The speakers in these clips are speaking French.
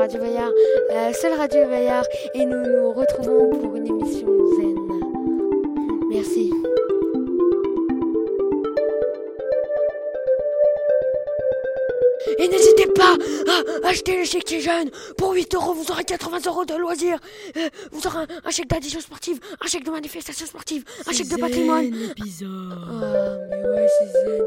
Radio Bayard, la seule radio Bayard, et nous nous retrouvons pour une émission zen. Merci. Et n'hésitez pas à acheter le chèque des jeunes. Pour 8 euros, vous aurez 80 euros de loisirs. Euh, vous aurez un, un chèque d'addition sportive, un chèque de manifestation sportive, un chèque de patrimoine. Ah, mais ouais, c'est zen.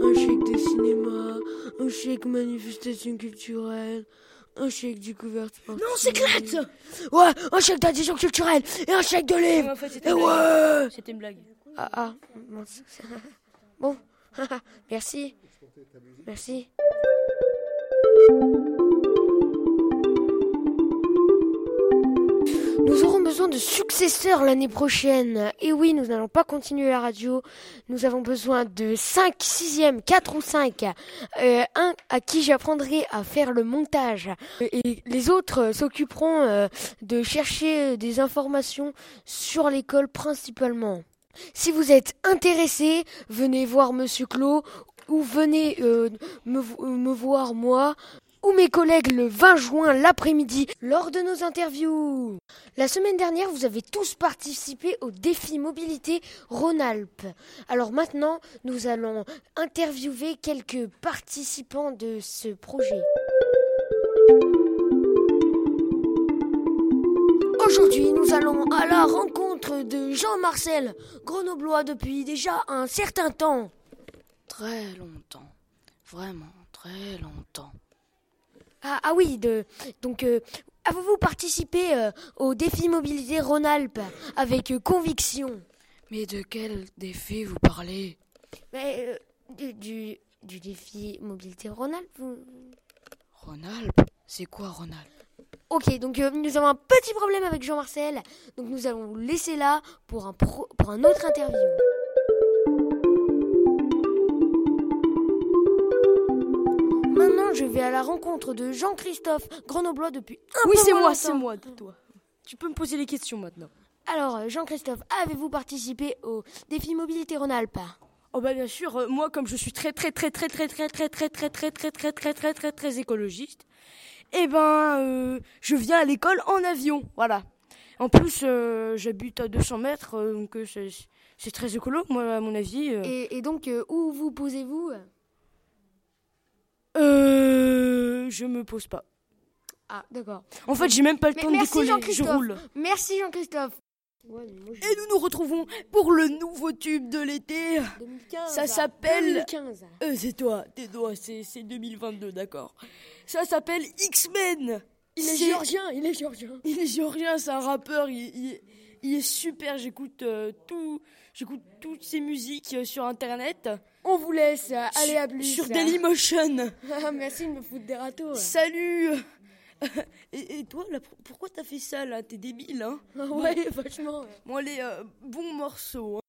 Un chèque de cinéma, un chèque manifestation culturelle, un chèque découverte sportive. Non, s'éclate Ouais, un chèque d'addition culturelle et un chèque de livre. En fait, c'était Et une blague. ouais C'était une blague. Ah, ah, mince. Bon, merci. Merci. De successeurs l'année prochaine. Et oui, nous n'allons pas continuer la radio. Nous avons besoin de 5, 6e, 4 ou 5. Euh, un à qui j'apprendrai à faire le montage. Et les autres s'occuperont euh, de chercher des informations sur l'école principalement. Si vous êtes intéressé, venez voir Monsieur Clos ou venez euh, me, me voir moi ou mes collègues le 20 juin l'après-midi lors de nos interviews. La semaine dernière, vous avez tous participé au défi mobilité Rhône-Alpes. Alors maintenant, nous allons interviewer quelques participants de ce projet. Aujourd'hui, nous allons à la rencontre de Jean-Marcel, grenoblois depuis déjà un certain temps. Très longtemps. Vraiment, très longtemps. Ah, ah oui, de, donc euh, avez-vous participé euh, au défi mobilité Rhône-Alpes avec euh, conviction? Mais de quel défi vous parlez? Mais du, du, du défi mobilité Rhône-Alpes vous- Rhône-Alpes? C'est quoi Rhône-Alpes? Ok, donc euh, nous avons un petit problème avec Jean-Marcel, donc nous allons vous laisser là pour un, pro- pour un autre interview. Rencontre de Jean-Christophe, grenoblois depuis un Oui, peu c'est moi, c'est moi, toi. Tu peux me poser les questions maintenant. Alors, euh, Jean-Christophe, avez-vous participé au défi mobilité Rhône-Alpes Oh bah bien sûr, euh, moi comme je suis très très très très très très très très très très très très très très très très écologiste, eh ben euh, je viens à l'école en avion, voilà. En plus euh, j'habite à 200 mètres, euh, donc euh, c'est très écolo, moi à mon avis. euh. et, donc, euh, où vous posez-vous Euh, je me pose pas. Ah, d'accord. En fait, j'ai même pas le temps de merci, décoller, je Jean-Christophe. roule. Merci Jean-Christophe. Et nous nous retrouvons pour le nouveau tube de l'été. 2015. Ça s'appelle- 2015. Euh, c'est toi, t'es toi, c'est c'est 2022, d'accord. Ça s'appelle X-Men. Il est géorgien, il est géorgien. Il est géorgien, c'est un rappeur, il, il- il est super, j'écoute euh, tout, j'écoute toutes ses musiques euh, sur internet. On vous laisse. euh, Allez, à plus. Sur Dailymotion. Ah, Merci de me foutre des râteaux. Salut et, et toi, là, pourquoi t'as fait ça là? T'es débile, hein? Ah ouais, vachement. Bon, allez, euh, bon morceau. hein.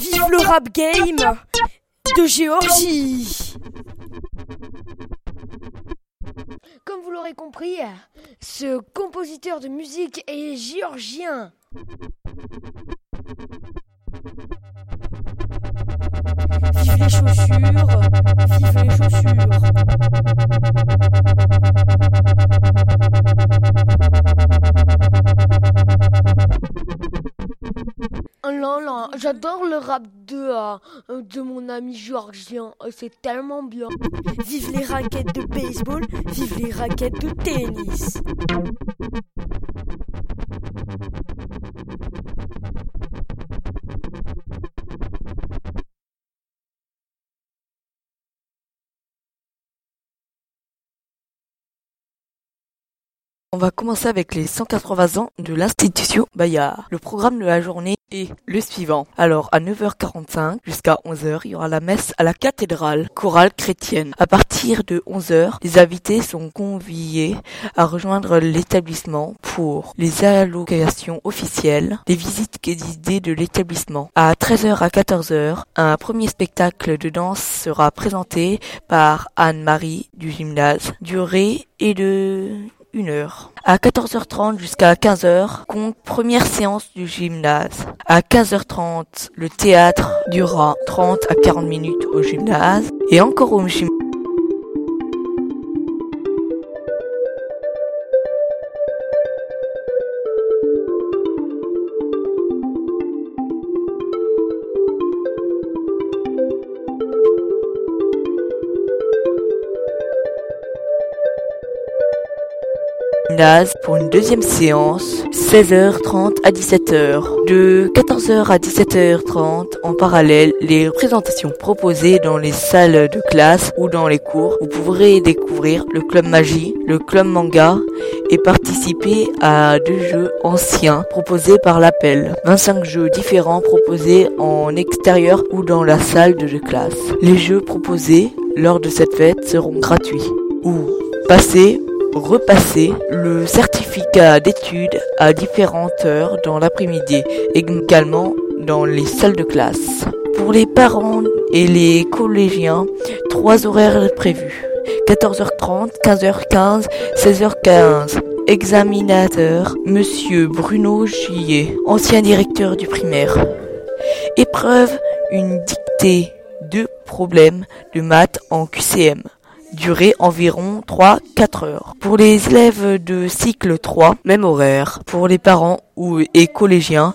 Vive le rap game de Géorgie Comme vous l'aurez compris, ce compositeur de musique est géorgien. Vive les chaussures, vive les chaussures. Oh là là, j'adore le rap de, euh, de mon ami géorgien. Oh, C'est tellement bien. Vive les raquettes de baseball, vive les raquettes de tennis. On va commencer avec les 180 ans de l'institution Bayard. Le programme de la journée est le suivant. Alors, à 9h45 jusqu'à 11h, il y aura la messe à la cathédrale chorale chrétienne. À partir de 11h, les invités sont conviés à rejoindre l'établissement pour les allocations officielles, des visites guidées de l'établissement. À 13h à 14h, un premier spectacle de danse sera présenté par Anne-Marie du gymnase. Durée et de 1 heure. À 14h30 jusqu'à 15h, compte première séance du gymnase. À 15h30, le théâtre durera 30 à 40 minutes au gymnase et encore au gymnase. Pour une deuxième séance, 16h30 à 17h. De 14h à 17h30, en parallèle, les représentations proposées dans les salles de classe ou dans les cours. Vous pourrez découvrir le club magie, le club manga et participer à deux jeux anciens proposés par l'appel. 25 jeux différents proposés en extérieur ou dans la salle de classe. Les jeux proposés lors de cette fête seront gratuits ou passés repasser le certificat d'études à différentes heures dans l'après-midi, également dans les salles de classe. Pour les parents et les collégiens, trois horaires prévus. 14h30, 15h15, 16h15. Examinateur, Monsieur Bruno Gillet, ancien directeur du primaire. Épreuve, une dictée, deux problèmes de maths en QCM durée environ 3-4 heures. Pour les élèves de cycle 3, même horaire. Pour les parents ou et collégiens,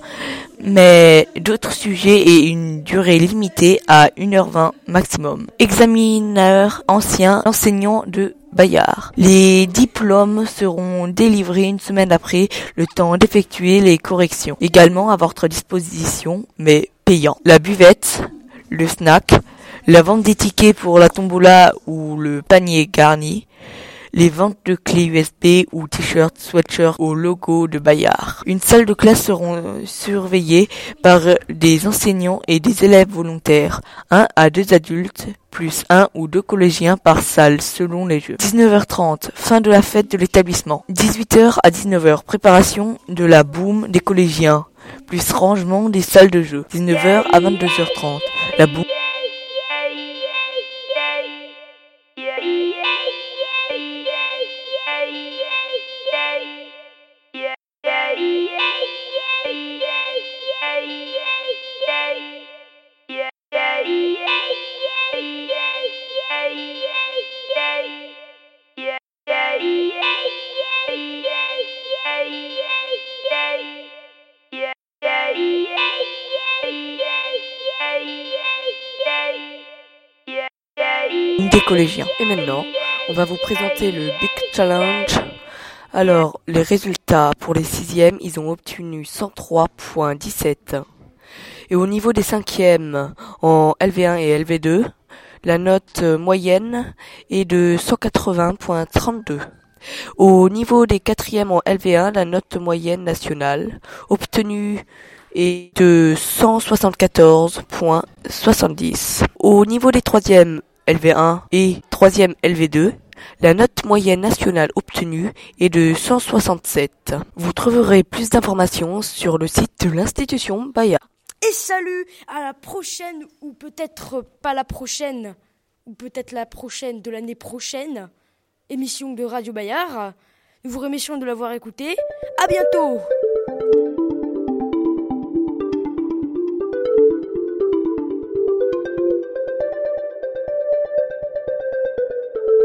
mais d'autres sujets et une durée limitée à 1h20 maximum. Examineur ancien enseignant de Bayard. Les diplômes seront délivrés une semaine après le temps d'effectuer les corrections. Également à votre disposition, mais payant. La buvette, le snack, la vente des tickets pour la tombola ou le panier garni, les ventes de clés USB ou t-shirts, sweatshirts au logo de Bayard. Une salle de classe seront surveillées par des enseignants et des élèves volontaires, un à deux adultes, plus un ou deux collégiens par salle selon les jeux. 19h30, fin de la fête de l'établissement. 18h à 19h, préparation de la boum des collégiens, plus rangement des salles de jeu. 19h à 22h30, la boum des collégiens. Et maintenant, on va vous présenter le Big Challenge. Alors, les résultats pour les sixièmes, ils ont obtenu 103.17. Et au niveau des cinquièmes, en LV1 et LV2, la note moyenne est de 180.32. Au niveau des quatrièmes en LV1, la note moyenne nationale obtenue est de 174.70. Au niveau des troisièmes LV1 et 3e LV2, la note moyenne nationale obtenue est de 167. Vous trouverez plus d'informations sur le site de l'institution Baya. Et salut à la prochaine, ou peut-être pas la prochaine, ou peut-être la prochaine de l'année prochaine, émission de Radio Bayard. Nous vous remercions de l'avoir écouté. À bientôt